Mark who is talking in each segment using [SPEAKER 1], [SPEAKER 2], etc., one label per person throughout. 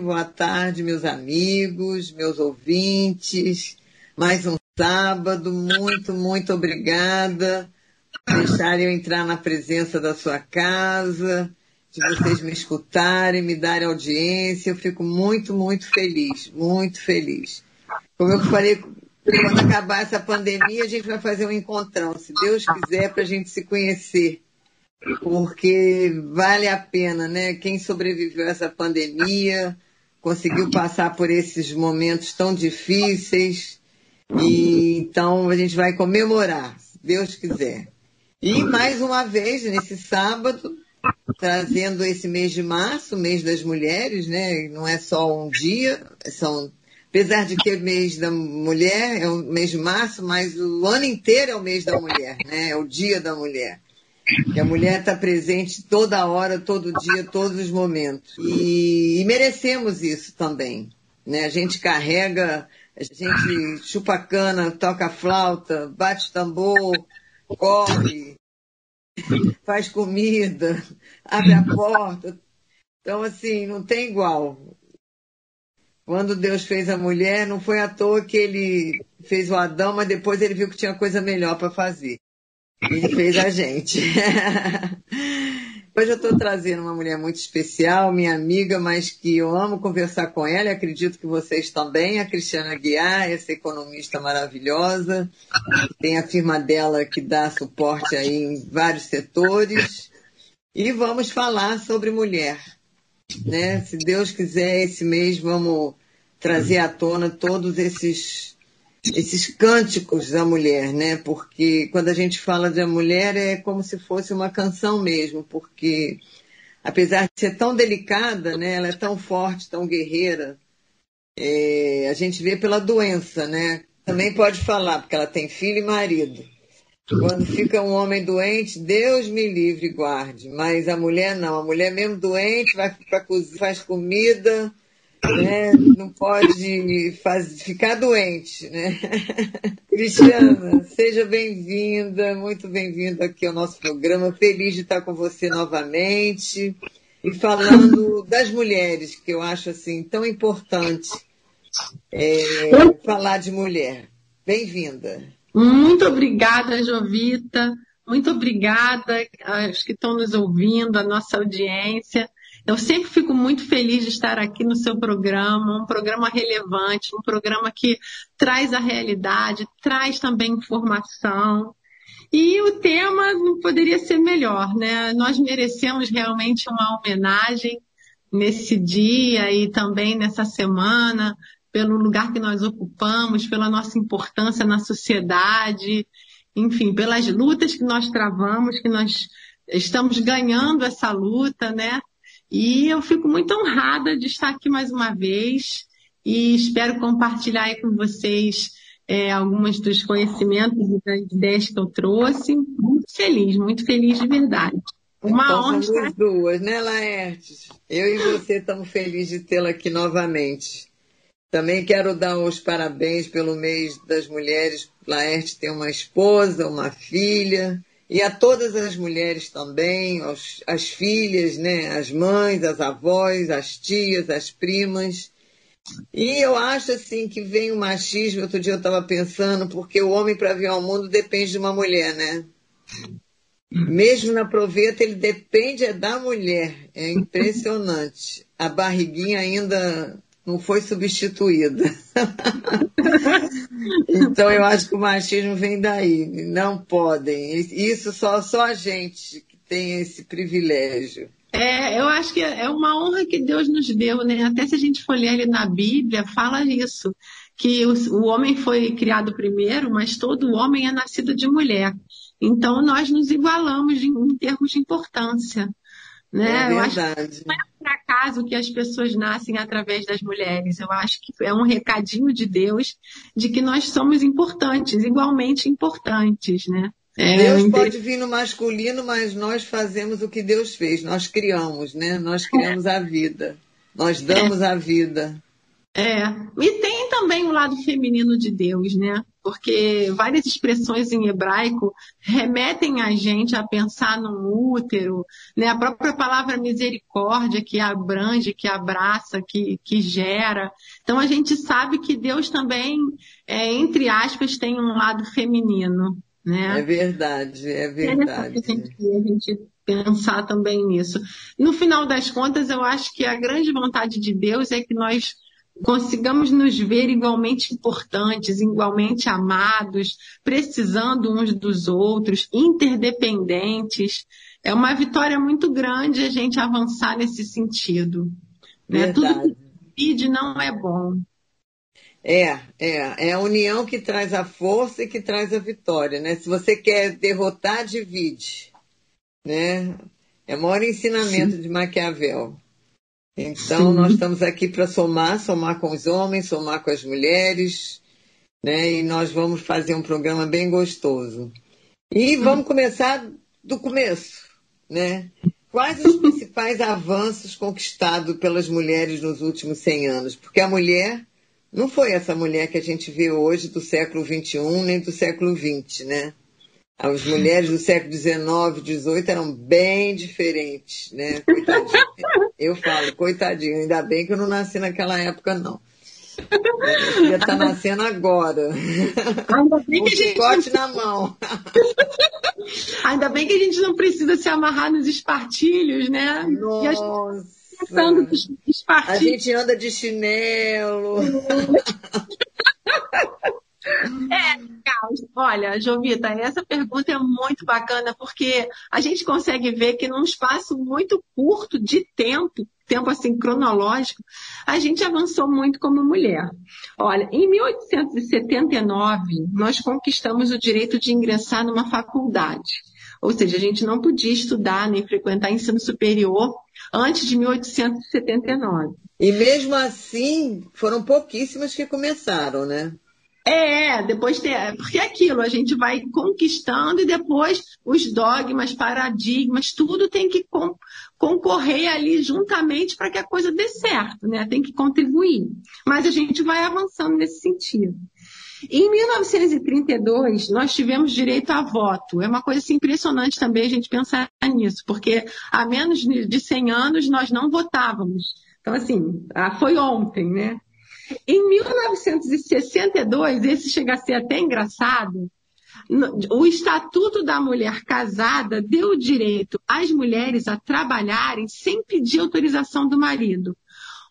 [SPEAKER 1] boa tarde, meus amigos, meus ouvintes. Mais um sábado, muito, muito obrigada por deixarem eu entrar na presença da sua casa, de vocês me escutarem, me darem audiência. Eu fico muito, muito feliz, muito feliz. Como eu falei, quando acabar essa pandemia, a gente vai fazer um encontrão, se Deus quiser, para a gente se conhecer porque vale a pena, né? Quem sobreviveu a essa pandemia, conseguiu passar por esses momentos tão difíceis, e então a gente vai comemorar, se Deus quiser. E mais uma vez, nesse sábado, trazendo esse mês de março, mês das mulheres, né? Não é só um dia, são apesar de ter mês da mulher, é o mês de março, mas o ano inteiro é o mês da mulher, né? É o dia da mulher. Que a mulher está presente toda hora, todo dia, todos os momentos. E, e, merecemos isso também. Né? A gente carrega, a gente chupa cana, toca flauta, bate tambor, corre, faz comida, abre a porta. Então, assim, não tem igual. Quando Deus fez a mulher, não foi à toa que ele fez o Adão, mas depois ele viu que tinha coisa melhor para fazer. Ele fez a gente. Hoje eu estou trazendo uma mulher muito especial, minha amiga, mas que eu amo conversar com ela e acredito que vocês também, a Cristiana Guiar, essa economista maravilhosa, tem a firma dela que dá suporte aí em vários setores. E vamos falar sobre mulher. Né? Se Deus quiser, esse mês vamos trazer à tona todos esses esses cânticos da mulher, né? Porque quando a gente fala de mulher é como se fosse uma canção mesmo, porque apesar de ser tão delicada, né? Ela é tão forte, tão guerreira. É, a gente vê pela doença, né? Também pode falar, porque ela tem filho e marido. Quando fica um homem doente, Deus me livre e guarde. Mas a mulher não. A mulher mesmo doente vai para cozinha, faz comida, né? Não pode faz, ficar doente, né? Cristiana, seja bem-vinda, muito bem-vinda aqui ao nosso programa. Feliz de estar com você novamente e falando das mulheres, que eu acho assim tão importante é, falar de mulher. Bem-vinda.
[SPEAKER 2] Muito obrigada, Jovita. Muito obrigada aos que estão nos ouvindo, a nossa audiência. Eu sempre fico muito feliz de estar aqui no seu programa, um programa relevante, um programa que traz a realidade, traz também informação. E o tema não poderia ser melhor, né? Nós merecemos realmente uma homenagem nesse dia e também nessa semana, pelo lugar que nós ocupamos, pela nossa importância na sociedade, enfim, pelas lutas que nós travamos, que nós estamos ganhando essa luta, né? E eu fico muito honrada de estar aqui mais uma vez e espero compartilhar aí com vocês é, alguns dos conhecimentos e das ideias que eu trouxe. Muito feliz, muito feliz de verdade.
[SPEAKER 1] Uma então, honra. Somos estar... duas, né, Laertes? Eu e você estamos felizes de tê-la aqui novamente. Também quero dar os parabéns pelo mês das mulheres. Laerte tem uma esposa, uma filha, e a todas as mulheres também, aos, as filhas, né, as mães, as avós, as tias, as primas. E eu acho assim que vem o machismo, outro dia eu estava pensando, porque o homem para vir ao mundo depende de uma mulher, né? Mesmo na proveta, ele depende é da mulher. É impressionante. A barriguinha ainda não foi substituída. então eu acho que o machismo vem daí. Não podem. Isso só, só a gente que tem esse privilégio.
[SPEAKER 2] É, eu acho que é uma honra que Deus nos deu, né? Até se a gente for ler ali na Bíblia, fala isso, que o, o homem foi criado primeiro, mas todo homem é nascido de mulher. Então nós nos igualamos em, em termos de importância. Né?
[SPEAKER 1] É verdade.
[SPEAKER 2] Eu acho que não é por acaso que as pessoas nascem através das mulheres. Eu acho que é um recadinho de Deus de que nós somos importantes, igualmente importantes, né?
[SPEAKER 1] É, Deus pode vir no masculino, mas nós fazemos o que Deus fez. Nós criamos, né? Nós criamos a vida. Nós damos é. a vida.
[SPEAKER 2] É, e tem também o lado feminino de Deus, né? Porque várias expressões em hebraico remetem a gente a pensar no útero, né? A própria palavra misericórdia que abrange, que abraça, que, que gera. Então a gente sabe que Deus também, é, entre aspas, tem um lado feminino, né?
[SPEAKER 1] É verdade, é verdade. É a gente,
[SPEAKER 2] a gente pensar também nisso. No final das contas, eu acho que a grande vontade de Deus é que nós consigamos nos ver igualmente importantes, igualmente amados, precisando uns dos outros, interdependentes. É uma vitória muito grande a gente avançar nesse sentido. Né? Tudo que divide não é bom.
[SPEAKER 1] É, é, é a união que traz a força e que traz a vitória, né? Se você quer derrotar, divide, né? É o maior ensinamento Sim. de Maquiavel. Então, Sim. nós estamos aqui para somar, somar com os homens, somar com as mulheres, né? E nós vamos fazer um programa bem gostoso. E vamos começar do começo, né? Quais os principais avanços conquistados pelas mulheres nos últimos 100 anos? Porque a mulher não foi essa mulher que a gente vê hoje do século XXI nem do século XX, né? As mulheres do século XIX, XVIII eram bem diferentes, né? Coitadinha. Eu falo, coitadinha, ainda bem que eu não nasci naquela época, não. Eu queria estar nascendo agora. Ainda bem que um a gente... na mão.
[SPEAKER 2] Ainda bem que a gente não precisa se amarrar nos espartilhos, né?
[SPEAKER 1] Nossa. A gente anda de chinelo.
[SPEAKER 2] É, Carlos. Olha, Jovita, essa pergunta é muito bacana porque a gente consegue ver que num espaço muito curto de tempo, tempo assim cronológico, a gente avançou muito como mulher. Olha, em 1879, nós conquistamos o direito de ingressar numa faculdade. Ou seja, a gente não podia estudar nem frequentar ensino superior antes de 1879.
[SPEAKER 1] E mesmo assim, foram pouquíssimas que começaram, né?
[SPEAKER 2] É, depois tem. Porque é aquilo, a gente vai conquistando e depois os dogmas, paradigmas, tudo tem que com, concorrer ali juntamente para que a coisa dê certo, né? Tem que contribuir. Mas a gente vai avançando nesse sentido. Em 1932, nós tivemos direito a voto. É uma coisa assim, impressionante também a gente pensar nisso, porque há menos de 100 anos nós não votávamos. Então, assim, ah, foi ontem, né? Em 1962, esse chega a ser até engraçado, o Estatuto da Mulher Casada deu o direito às mulheres a trabalharem sem pedir autorização do marido.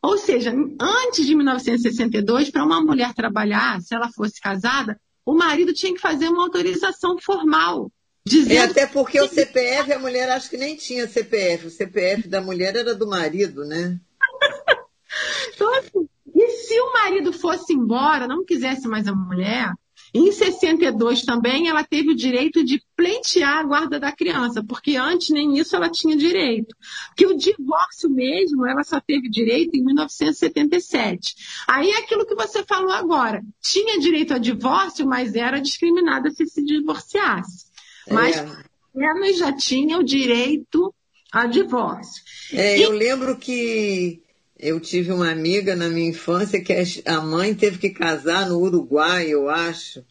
[SPEAKER 2] Ou seja, antes de 1962, para uma mulher trabalhar, se ela fosse casada, o marido tinha que fazer uma autorização formal.
[SPEAKER 1] Dizendo... É até porque o CPF, a mulher acho que nem tinha CPF. O CPF da mulher era do marido, né?
[SPEAKER 2] então, assim, e se o marido fosse embora, não quisesse mais a mulher, em 62 também ela teve o direito de pleitear a guarda da criança, porque antes nem isso ela tinha direito. Porque o divórcio mesmo, ela só teve direito em 1977. Aí é aquilo que você falou agora. Tinha direito a divórcio, mas era discriminada se se divorciasse. Mas é. ela já tinha o direito a divórcio.
[SPEAKER 1] É, e... eu lembro que eu tive uma amiga na minha infância que a mãe teve que casar no Uruguai, eu acho,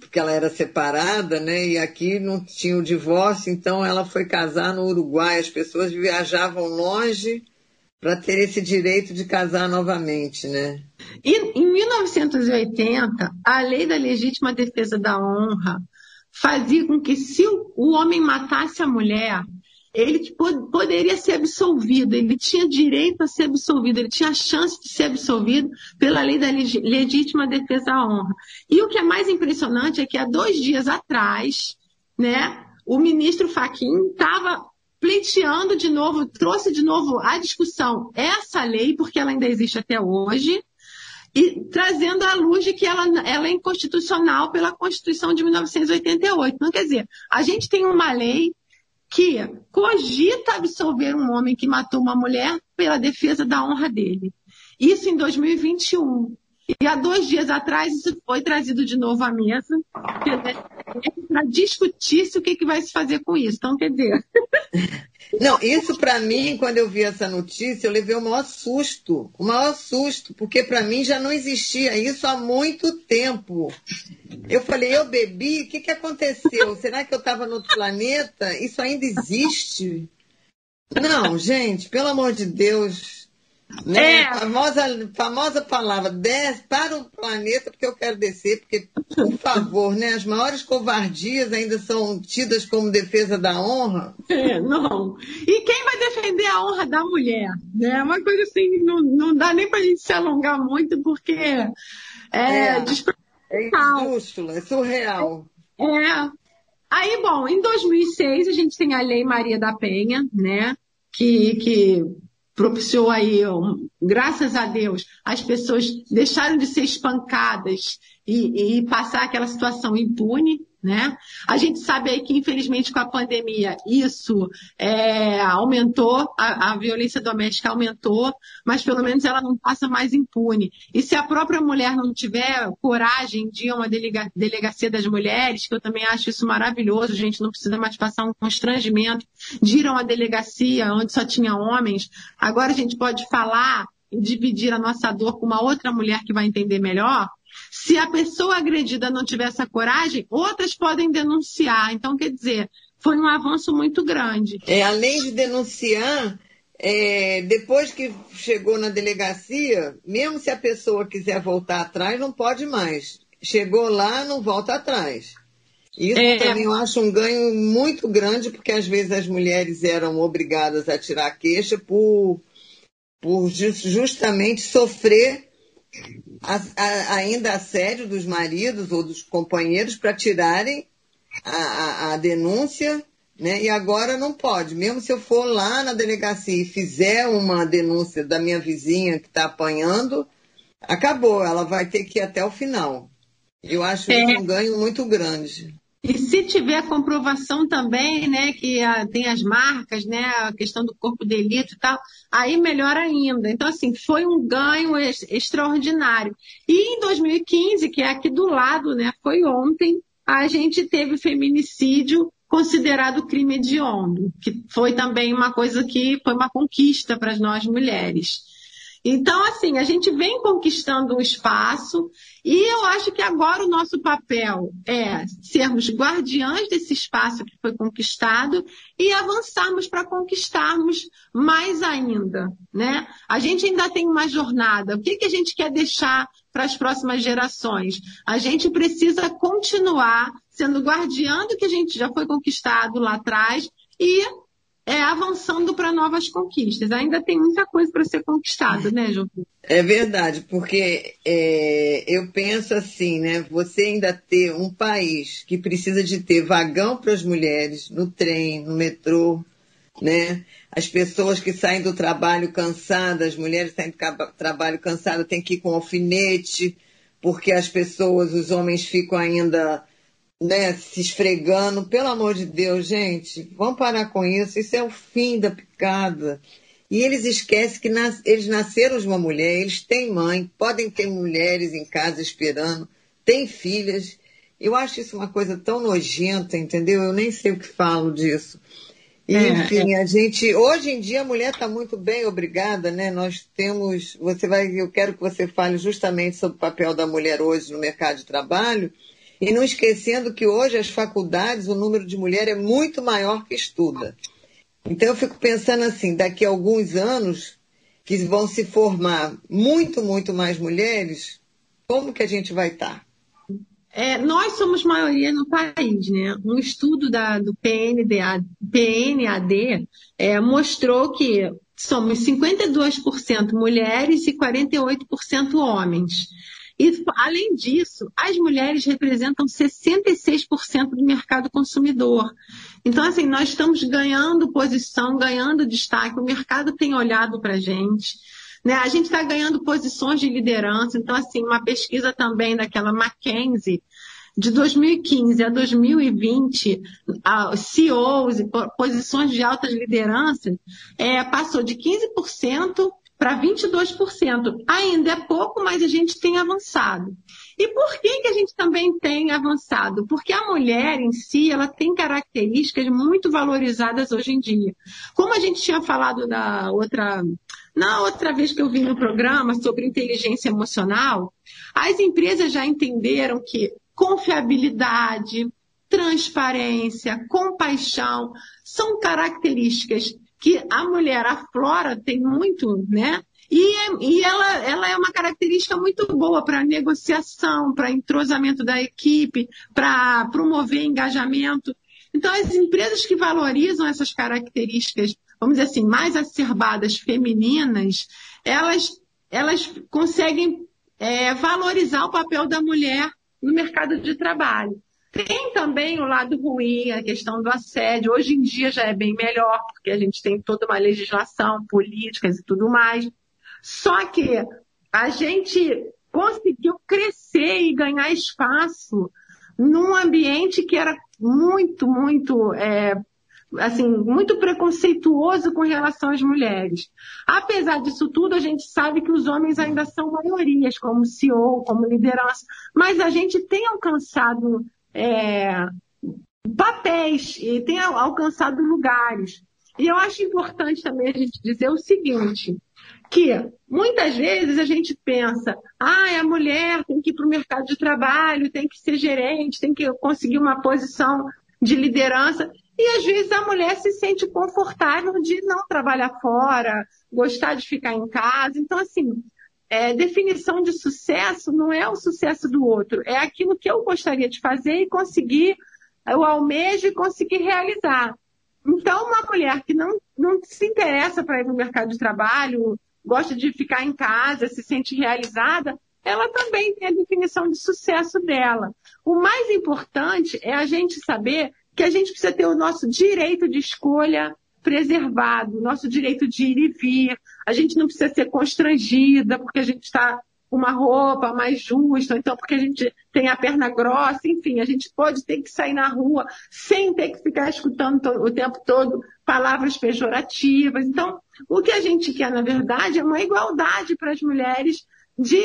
[SPEAKER 1] porque ela era separada, né? E aqui não tinha o divórcio, então ela foi casar no Uruguai. As pessoas viajavam longe para ter esse direito de casar novamente, né?
[SPEAKER 2] E em 1980, a lei da legítima defesa da honra fazia com que se o homem matasse a mulher, ele poderia ser absolvido, ele tinha direito a ser absolvido, ele tinha a chance de ser absolvido pela lei da legítima defesa à honra. E o que é mais impressionante é que há dois dias atrás, né, o ministro Faquim estava pleiteando de novo, trouxe de novo à discussão essa lei, porque ela ainda existe até hoje, e trazendo à luz de que ela, ela é inconstitucional pela Constituição de 1988. Então, quer dizer, a gente tem uma lei que cogita absolver um homem que matou uma mulher pela defesa da honra dele. Isso em 2021. E há dois dias atrás isso foi trazido de novo à mesa para discutir se o que, que vai se fazer com isso. Então, quer dizer.
[SPEAKER 1] Não, isso para mim, quando eu vi essa notícia, eu levei o maior susto, o maior susto, porque para mim já não existia isso há muito tempo. Eu falei, eu bebi, o que, que aconteceu? Será que eu estava no outro planeta? Isso ainda existe? Não, gente, pelo amor de Deus, né? É. Famosa, famosa palavra, desce para o planeta porque eu quero descer, porque, por favor, né? As maiores covardias ainda são tidas como defesa da honra.
[SPEAKER 2] É, não. E quem vai defender a honra da mulher? Né? É uma coisa assim, não, não dá nem para a gente se alongar muito, porque é,
[SPEAKER 1] é, é injusto, é surreal.
[SPEAKER 2] É. Aí, bom, em 2006 a gente tem a Lei Maria da Penha, né? Que, que propiciou aí, graças a Deus, as pessoas deixaram de ser espancadas e, e passar aquela situação impune, né? A gente sabe aí que, infelizmente, com a pandemia, isso é, aumentou, a, a, violência doméstica aumentou, mas pelo menos ela não passa mais impune. E se a própria mulher não tiver coragem de ir a uma delega, delegacia das mulheres, que eu também acho isso maravilhoso, a gente não precisa mais passar um constrangimento de ir a uma delegacia onde só tinha homens, agora a gente pode falar e dividir a nossa dor com uma outra mulher que vai entender melhor, se a pessoa agredida não tiver essa coragem, outras podem denunciar. Então, quer dizer, foi um avanço muito grande.
[SPEAKER 1] É, além de denunciar, é, depois que chegou na delegacia, mesmo se a pessoa quiser voltar atrás, não pode mais. Chegou lá, não volta atrás. Isso é, também eu acho um ganho muito grande, porque às vezes as mulheres eram obrigadas a tirar queixa por, por justamente sofrer a, a, ainda assédio dos maridos ou dos companheiros para tirarem a, a, denúncia, né? E agora não pode. Mesmo se eu for lá na delegacia e fizer uma denúncia da minha vizinha que está apanhando, acabou. Ela vai ter que ir até o final. Eu acho é. um ganho muito grande.
[SPEAKER 2] E se tiver comprovação também, né, que a, tem as marcas, né, a questão do corpo de delito e tal, aí melhor ainda. Então, assim, foi um ganho ex extraordinário. E em 2015, que é aqui do lado, né, foi ontem, a gente teve feminicídio considerado crime hediondo, que foi também uma coisa que foi uma conquista para nós mulheres. Então, assim, a gente vem conquistando um espaço e eu acho que agora o nosso papel é sermos guardiães desse espaço que foi conquistado e avançarmos para conquistarmos mais ainda, né? A gente ainda tem uma jornada. O que, que a gente quer deixar para as próximas gerações? A gente precisa continuar sendo guardiã do que a gente já foi conquistado lá atrás e é, avançando para novas conquistas. Ainda tem muita coisa para ser conquistada, né, João?
[SPEAKER 1] É verdade, porque é, eu penso assim, né? Você ainda ter um país que precisa de ter vagão para as mulheres no trem, no metrô, né? As pessoas que saem do trabalho cansadas, as mulheres saem do trabalho cansadas, têm que ir com alfinete, porque as pessoas, os homens ficam ainda né, se esfregando. Pelo amor de Deus, gente, vamos parar com isso. Isso é o fim da picada. E eles esquecem que nas, eles nasceram de uma mulher, eles têm mãe, podem ter mulheres em casa esperando, têm filhas. Eu acho isso uma coisa tão nojenta, entendeu? Eu nem sei o que falo disso. E, é, enfim, é. a gente. Hoje em dia a mulher está muito bem, obrigada, né? Nós temos. Você vai. Eu quero que você fale justamente sobre o papel da mulher hoje no mercado de trabalho e não esquecendo que hoje as faculdades, o número de mulher é muito maior que estuda. Então eu fico pensando assim, daqui a alguns anos, que vão se formar muito, muito mais mulheres, como que a gente vai estar?
[SPEAKER 2] É, nós somos maioria no país, né? Um estudo da, do PNDA, PNAD é, mostrou que somos 52% mulheres e 48% homens. E, além disso, as mulheres representam 66% do mercado consumidor. Então, assim, nós estamos ganhando posição, ganhando destaque, o mercado tem olhado para a gente. Né? A gente está ganhando posições de liderança. Então, assim, uma pesquisa também daquela McKinsey, de 2015 a 2020, CEOs e posições de altas lideranças é, passou de 15% para 22%. Ainda é pouco, mas a gente tem avançado. E por que, que a gente também tem avançado? Porque a mulher em si, ela tem características muito valorizadas hoje em dia. Como a gente tinha falado na outra, na outra vez que eu vim no programa sobre inteligência emocional, as empresas já entenderam que confiabilidade, transparência, compaixão são características que a mulher aflora tem muito, né? E, e ela, ela é uma característica muito boa para negociação, para entrosamento da equipe, para promover engajamento. Então, as empresas que valorizam essas características, vamos dizer assim, mais acerbadas femininas, elas, elas conseguem é, valorizar o papel da mulher no mercado de trabalho. Tem também o lado ruim, a questão do assédio. Hoje em dia já é bem melhor, porque a gente tem toda uma legislação, políticas e tudo mais. Só que a gente conseguiu crescer e ganhar espaço num ambiente que era muito, muito, é, assim, muito preconceituoso com relação às mulheres. Apesar disso tudo, a gente sabe que os homens ainda são maiorias, como CEO, como liderança, mas a gente tem alcançado é, papéis e tem alcançado lugares. E eu acho importante também a gente dizer o seguinte, que muitas vezes a gente pensa, ah, a mulher tem que ir para o mercado de trabalho, tem que ser gerente, tem que conseguir uma posição de liderança. E às vezes a mulher se sente confortável de não trabalhar fora, gostar de ficar em casa. Então, assim, é, definição de sucesso não é o sucesso do outro, é aquilo que eu gostaria de fazer e conseguir, eu almejo e conseguir realizar. Então, uma mulher que não, não se interessa para ir para o mercado de trabalho, gosta de ficar em casa, se sente realizada, ela também tem a definição de sucesso dela. O mais importante é a gente saber que a gente precisa ter o nosso direito de escolha preservado, nosso direito de ir e vir. A gente não precisa ser constrangida porque a gente está com uma roupa mais justa, então porque a gente tem a perna grossa, enfim, a gente pode ter que sair na rua sem ter que ficar escutando o tempo todo palavras pejorativas. Então, o que a gente quer, na verdade, é uma igualdade para as mulheres de,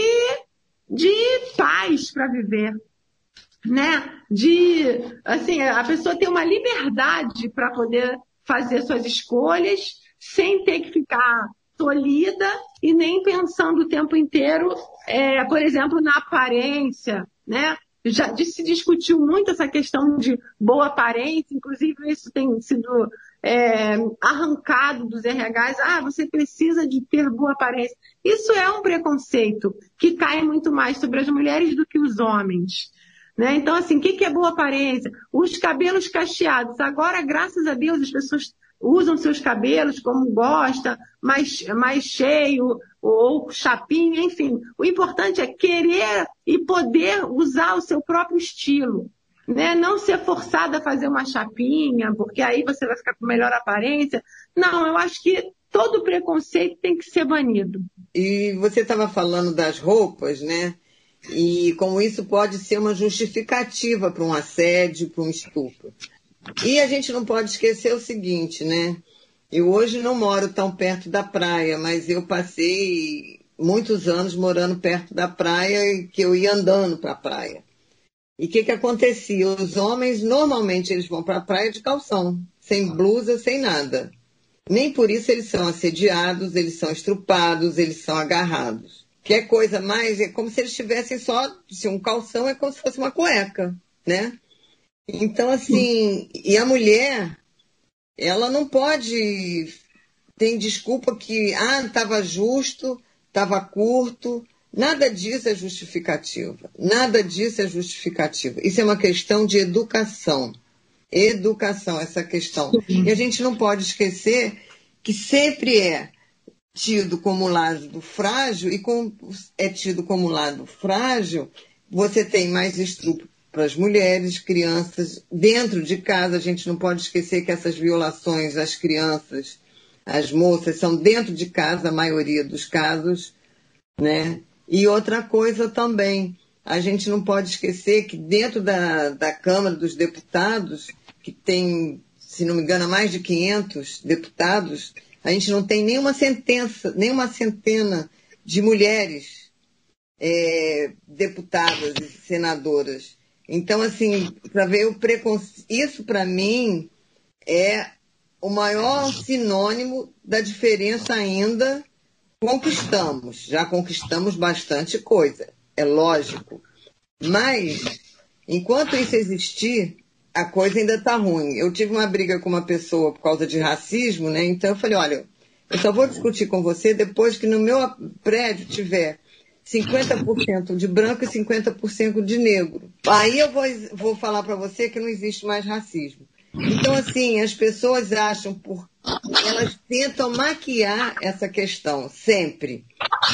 [SPEAKER 2] de paz para viver. Né? De, assim, a pessoa ter uma liberdade para poder fazer suas escolhas sem ter que ficar tolhida e nem pensando o tempo inteiro, é, por exemplo, na aparência, né? Já se discutiu muito essa questão de boa aparência, inclusive isso tem sido é, arrancado dos RHs. Ah, você precisa de ter boa aparência. Isso é um preconceito que cai muito mais sobre as mulheres do que os homens. Né? Então, assim, o que, que é boa aparência? Os cabelos cacheados. Agora, graças a Deus, as pessoas usam seus cabelos como gosta, mais, mais cheio, ou chapinha, enfim. O importante é querer e poder usar o seu próprio estilo. Né? Não ser forçada a fazer uma chapinha, porque aí você vai ficar com melhor aparência. Não, eu acho que todo preconceito tem que ser banido.
[SPEAKER 1] E você estava falando das roupas, né? E como isso pode ser uma justificativa para um assédio, para um estupro. E a gente não pode esquecer o seguinte, né? Eu hoje não moro tão perto da praia, mas eu passei muitos anos morando perto da praia e que eu ia andando para a praia. E o que, que acontecia? Os homens, normalmente, eles vão para a praia de calção, sem blusa, sem nada. Nem por isso eles são assediados, eles são estrupados, eles são agarrados que é coisa mais, é como se eles tivessem só, se um calção é como se fosse uma cueca, né? Então, assim, e a mulher, ela não pode, tem desculpa que, ah, estava justo, estava curto, nada disso é justificativa, nada disso é justificativa. Isso é uma questão de educação, educação, essa questão. E a gente não pode esquecer que sempre é tido como lado frágil, e como é tido como lado frágil, você tem mais estupro para as mulheres, crianças, dentro de casa. A gente não pode esquecer que essas violações às crianças, às moças, são dentro de casa, a maioria dos casos, né? E outra coisa também, a gente não pode esquecer que dentro da, da Câmara dos Deputados, que tem, se não me engano, mais de 500 deputados, a gente não tem nenhuma sentença, nenhuma centena de mulheres é, deputadas e senadoras. Então, assim, para ver o preconceito, isso para mim é o maior sinônimo da diferença ainda conquistamos. Já conquistamos bastante coisa, é lógico. Mas, enquanto isso existir, a coisa ainda está ruim. Eu tive uma briga com uma pessoa por causa de racismo, né? Então eu falei, olha, eu só vou discutir com você depois que no meu prédio tiver 50% de branco e 50% de negro. Aí eu vou, vou falar para você que não existe mais racismo. Então, assim, as pessoas acham, por, elas tentam maquiar essa questão, sempre.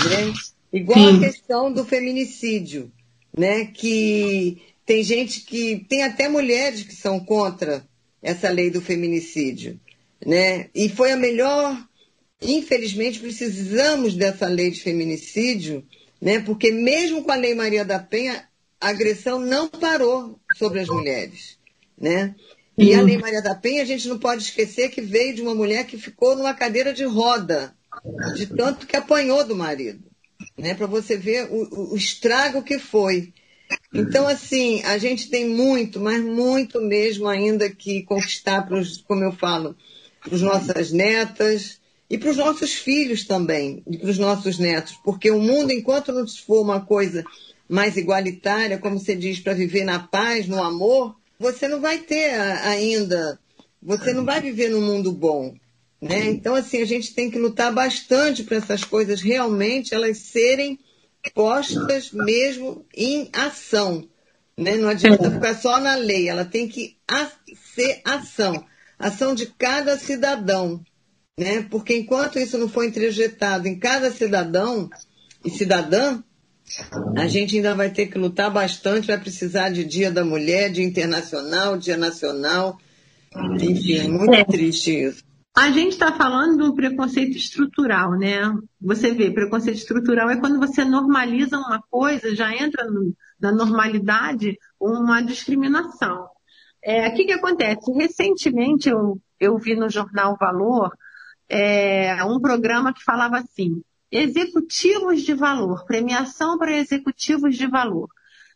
[SPEAKER 1] Né? Igual Sim. a questão do feminicídio, né? que tem gente que. Tem até mulheres que são contra essa lei do feminicídio. Né? E foi a melhor. Infelizmente, precisamos dessa lei de feminicídio, né? porque mesmo com a Lei Maria da Penha, a agressão não parou sobre as mulheres. Né? E a Lei Maria da Penha, a gente não pode esquecer que veio de uma mulher que ficou numa cadeira de roda, de tanto que apanhou do marido. Né? Para você ver o, o estrago que foi. Então, assim, a gente tem muito, mas muito mesmo ainda que conquistar, pros, como eu falo, para as nossas netas e para os nossos filhos também, e para os nossos netos, porque o mundo, enquanto não for uma coisa mais igualitária, como você diz, para viver na paz, no amor, você não vai ter ainda, você não vai viver num mundo bom. Né? Então, assim, a gente tem que lutar bastante para essas coisas realmente elas serem postas mesmo em ação. Né? Não adianta ficar só na lei, ela tem que ser ação. Ação de cada cidadão. Né? Porque enquanto isso não for introjetado em cada cidadão e cidadã, a gente ainda vai ter que lutar bastante, vai precisar de Dia da Mulher, Dia Internacional, Dia Nacional. Enfim, é muito é. triste isso.
[SPEAKER 2] A gente está falando do preconceito estrutural, né? Você vê, preconceito estrutural é quando você normaliza uma coisa, já entra no, na normalidade uma discriminação. É, o que, que acontece? Recentemente eu, eu vi no jornal Valor é, um programa que falava assim: executivos de valor, premiação para executivos de valor.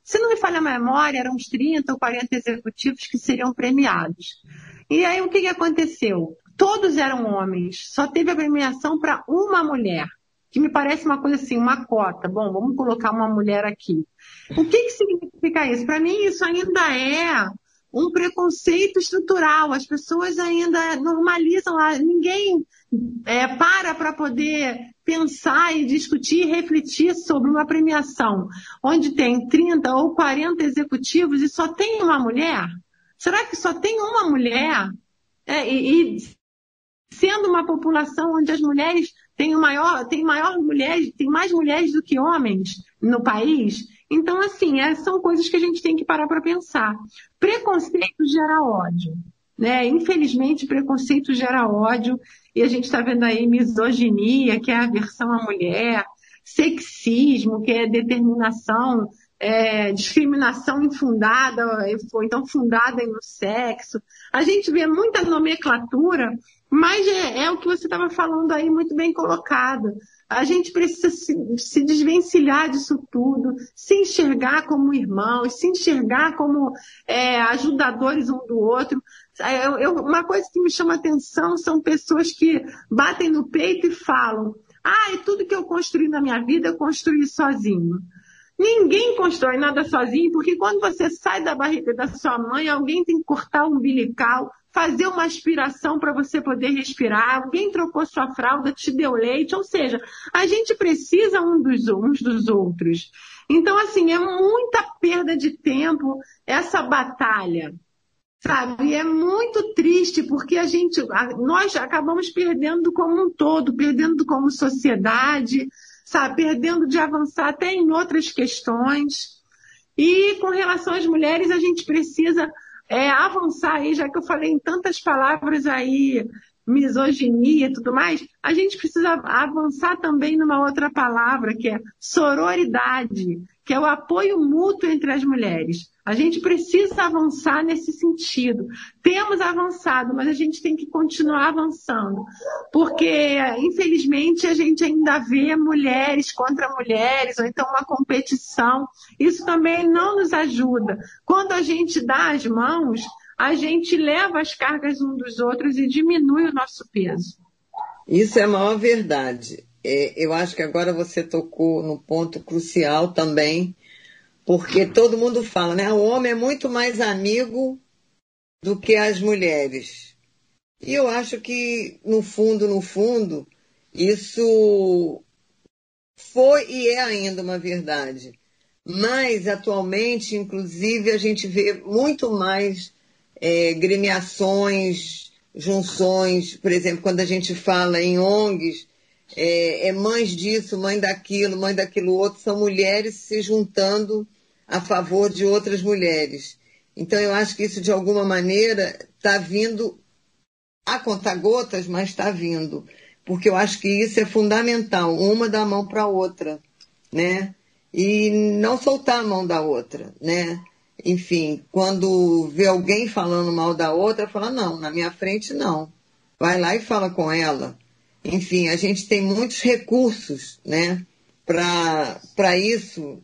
[SPEAKER 2] Se não me falha a memória, eram uns 30 ou 40 executivos que seriam premiados. E aí o que, que aconteceu? Todos eram homens, só teve a premiação para uma mulher, que me parece uma coisa assim, uma cota. Bom, vamos colocar uma mulher aqui. O que, que significa isso? Para mim, isso ainda é um preconceito estrutural. As pessoas ainda normalizam, ninguém é, para para poder pensar e discutir e refletir sobre uma premiação onde tem 30 ou 40 executivos e só tem uma mulher? Será que só tem uma mulher? É, e, e, sendo uma população onde as mulheres têm maior, tem maior mulheres, tem mais mulheres do que homens no país, então assim, é, são coisas que a gente tem que parar para pensar. Preconceito gera ódio. Né? Infelizmente, preconceito gera ódio e a gente está vendo aí misoginia, que é aversão à mulher, sexismo, que é determinação, é, discriminação infundada, ou então fundada no sexo. A gente vê muita nomenclatura, mas é, é o que você estava falando aí muito bem colocado. A gente precisa se, se, desvencilhar disso tudo, se enxergar como irmãos, se enxergar como é, ajudadores um do outro. Eu, eu, uma coisa que me chama atenção são pessoas que batem no peito e falam: ah, e tudo que eu construí na minha vida eu construí sozinho. Ninguém constrói nada sozinho, porque quando você sai da barriga da sua mãe, alguém tem que cortar o umbilical, fazer uma aspiração para você poder respirar, alguém trocou sua fralda, te deu leite, ou seja, a gente precisa um dos, uns dos outros. Então, assim, é muita perda de tempo essa batalha, sabe? E é muito triste porque a gente, nós acabamos perdendo como um todo, perdendo como sociedade, sabe? Perdendo de avançar até em outras questões. E com relação às mulheres, a gente precisa é, avançar aí, já que eu falei em tantas palavras aí misoginia e tudo mais, a gente precisa avançar também numa outra palavra, que é sororidade, que é o apoio mútuo entre as mulheres. A gente precisa avançar nesse sentido. Temos avançado, mas a gente tem que continuar avançando. Porque, infelizmente, a gente ainda vê mulheres contra mulheres, ou então uma competição. Isso também não nos ajuda. Quando a gente dá as mãos, a gente leva as cargas um dos outros e diminui o nosso peso.
[SPEAKER 1] Isso é a maior verdade. É, eu acho que agora você tocou no ponto crucial também porque todo mundo fala, né? O homem é muito mais amigo do que as mulheres. E eu acho que, no fundo, no fundo, isso foi e é ainda uma verdade. Mas, atualmente, inclusive, a gente vê muito mais é, gremiações, junções, por exemplo, quando a gente fala em ONGs, é, é mães disso, mãe daquilo, mãe daquilo outro, são mulheres se juntando a favor de outras mulheres. Então, eu acho que isso, de alguma maneira, está vindo a conta-gotas, mas está vindo. Porque eu acho que isso é fundamental, uma dar a mão para a outra, né? E não soltar a mão da outra, né? Enfim, quando vê alguém falando mal da outra, fala, não, na minha frente não. Vai lá e fala com ela. Enfim, a gente tem muitos recursos, né? Para isso,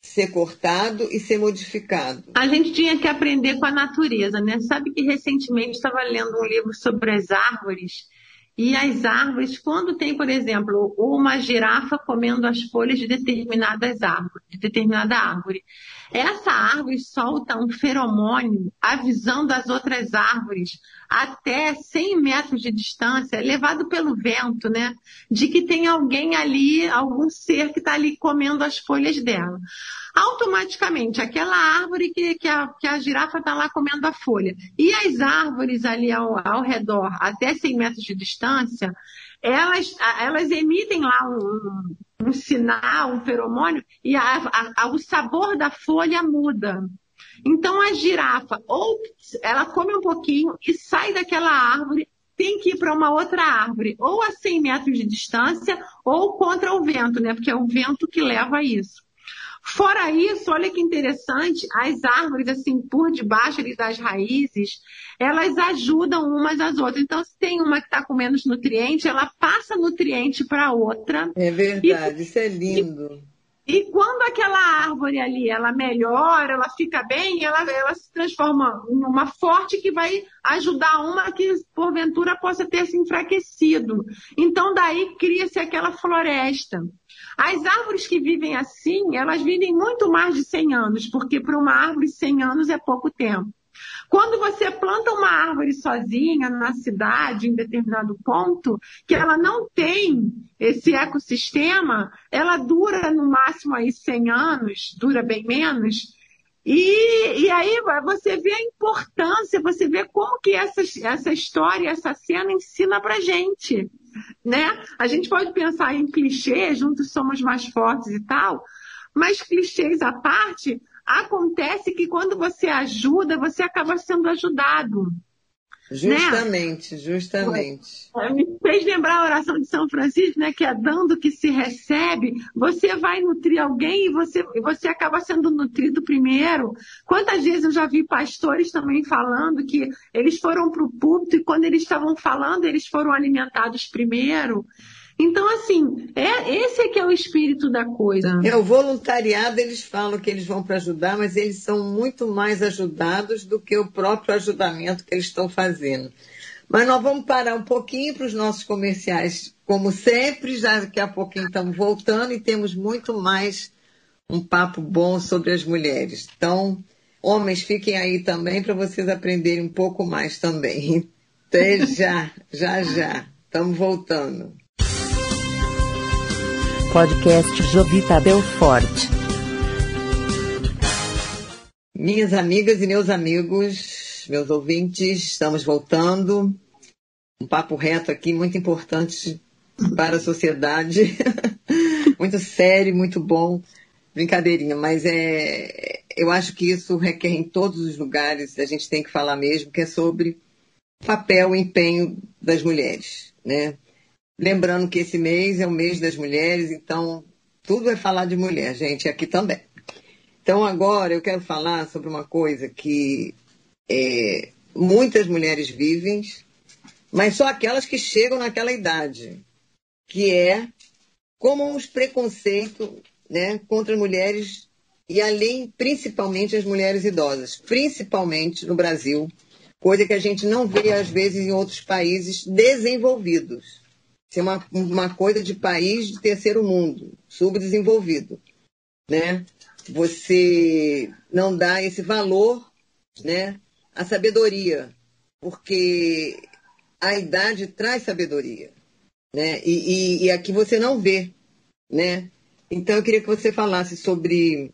[SPEAKER 1] ser cortado e ser modificado.
[SPEAKER 2] A gente tinha que aprender com a natureza, né? Sabe que recentemente estava lendo um livro sobre as árvores e as árvores, quando tem, por exemplo, uma girafa comendo as folhas de determinadas árvores, de determinada árvore, essa árvore solta um feromônio avisando as outras árvores até 100 metros de distância, levado pelo vento, né? De que tem alguém ali, algum ser que está ali comendo as folhas dela. Automaticamente, aquela árvore que, que, a, que a girafa está lá comendo a folha e as árvores ali ao, ao redor, até 100 metros de distância, elas, elas emitem lá um, um sinal, um feromônio, e a, a, o sabor da folha muda. Então a girafa, ou ela come um pouquinho e sai daquela árvore, tem que ir para uma outra árvore, ou a 100 metros de distância, ou contra o vento, né? Porque é o vento que leva a isso. Fora isso, olha que interessante, as árvores, assim, por debaixo das raízes, elas ajudam umas às outras. Então, se tem uma que está com menos nutriente, ela passa nutriente para outra.
[SPEAKER 1] É verdade, e, isso é lindo.
[SPEAKER 2] E, e, quando aquela árvore ali, ela melhora, ela fica bem, ela, ela se transforma em uma forte que vai ajudar uma que, porventura, possa ter se enfraquecido. Então, daí cria-se aquela floresta. As árvores que vivem assim, elas vivem muito mais de 100 anos, porque para uma árvore 100 anos é pouco tempo. Quando você planta uma árvore sozinha na cidade, em determinado ponto, que ela não tem esse ecossistema, ela dura no máximo aí 100 anos, dura bem menos. E, e aí você vê a importância, você vê como que essa, essa história, essa cena ensina pra gente né? A gente pode pensar em clichê, juntos somos mais fortes e tal, mas clichês à parte, acontece que quando você ajuda, você acaba sendo ajudado.
[SPEAKER 1] Justamente, né? justamente.
[SPEAKER 2] Me fez lembrar a oração de São Francisco, né? Que é dando que se recebe. Você vai nutrir alguém e você, você acaba sendo nutrido primeiro. Quantas vezes eu já vi pastores também falando que eles foram para o púlpito e quando eles estavam falando, eles foram alimentados primeiro. Então, assim, é, esse é que é o espírito da coisa.
[SPEAKER 1] É, o voluntariado, eles falam que eles vão para ajudar, mas eles são muito mais ajudados do que o próprio ajudamento que eles estão fazendo. Mas nós vamos parar um pouquinho para os nossos comerciais, como sempre, já daqui a pouquinho estamos voltando e temos muito mais um papo bom sobre as mulheres. Então, homens, fiquem aí também para vocês aprenderem um pouco mais também. Até já, já, já. Estamos voltando
[SPEAKER 3] podcast Jovita Belfort.
[SPEAKER 1] Minhas amigas e meus amigos, meus ouvintes, estamos voltando. Um papo reto aqui, muito importante para a sociedade. muito sério, muito bom. Brincadeirinha, mas é, eu acho que isso requer em todos os lugares, a gente tem que falar mesmo, que é sobre papel, o empenho das mulheres, né? Lembrando que esse mês é o mês das mulheres, então tudo é falar de mulher, gente, aqui também. Então agora eu quero falar sobre uma coisa que é, muitas mulheres vivem, mas só aquelas que chegam naquela idade, que é como os preconceitos né, contra mulheres e além, principalmente as mulheres idosas, principalmente no Brasil, coisa que a gente não vê às vezes em outros países desenvolvidos. É uma, uma coisa de país de terceiro mundo, subdesenvolvido, né? Você não dá esse valor, né, à sabedoria, porque a idade traz sabedoria, né? E, e, e aqui você não vê, né? Então eu queria que você falasse sobre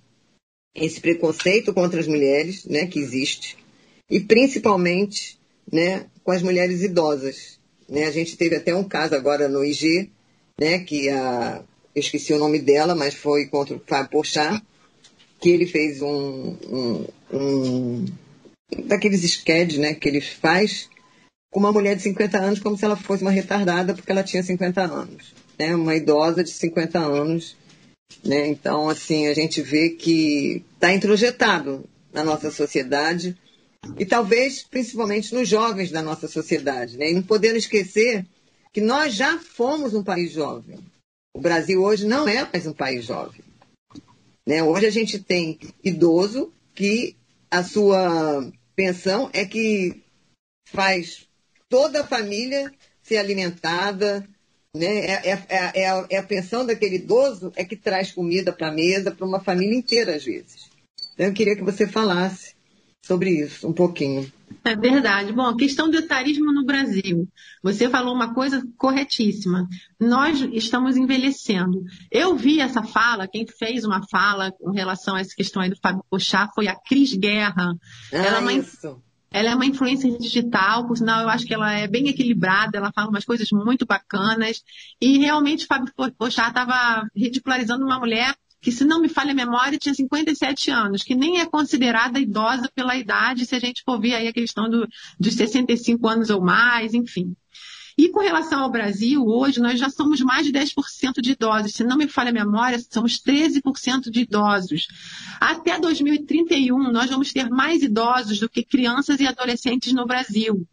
[SPEAKER 1] esse preconceito contra as mulheres, né, que existe, e principalmente, né, com as mulheres idosas. Né? A gente teve até um caso agora no IG, né, que a, eu esqueci o nome dela, mas foi contra o Fábio Porchat, que ele fez um, um, um daqueles sketches, né, que ele faz com uma mulher de 50 anos como se ela fosse uma retardada porque ela tinha 50 anos, né, uma idosa de 50 anos, né, então assim a gente vê que está introjetado na nossa sociedade e talvez principalmente nos jovens da nossa sociedade, né, e não podendo esquecer que nós já fomos um país jovem. O Brasil hoje não é mais um país jovem. Né? Hoje a gente tem idoso que a sua pensão é que faz toda a família ser alimentada. Né? É, é, é, é a, é a pensão daquele idoso é que traz comida para a mesa para uma família inteira, às vezes. Então, eu queria que você falasse sobre isso um pouquinho.
[SPEAKER 2] É verdade. Bom, questão do etarismo no Brasil. Você falou uma coisa corretíssima. Nós estamos envelhecendo. Eu vi essa fala, quem fez uma fala com relação a essa questão aí do Fábio Pochá foi a Cris Guerra.
[SPEAKER 1] Ah, ela, é uma, isso.
[SPEAKER 2] ela é uma influência digital, por sinal, eu acho que ela é bem equilibrada, ela fala umas coisas muito bacanas. E realmente o Fábio Pochá estava ridicularizando uma mulher que, se não me falha a memória, tinha 57 anos, que nem é considerada idosa pela idade, se a gente for ver aí a questão do, dos 65 anos ou mais, enfim. E com relação ao Brasil, hoje nós já somos mais de 10% de idosos. Se não me falha a memória, somos 13% de idosos. Até 2031, nós vamos ter mais idosos do que crianças e adolescentes no Brasil.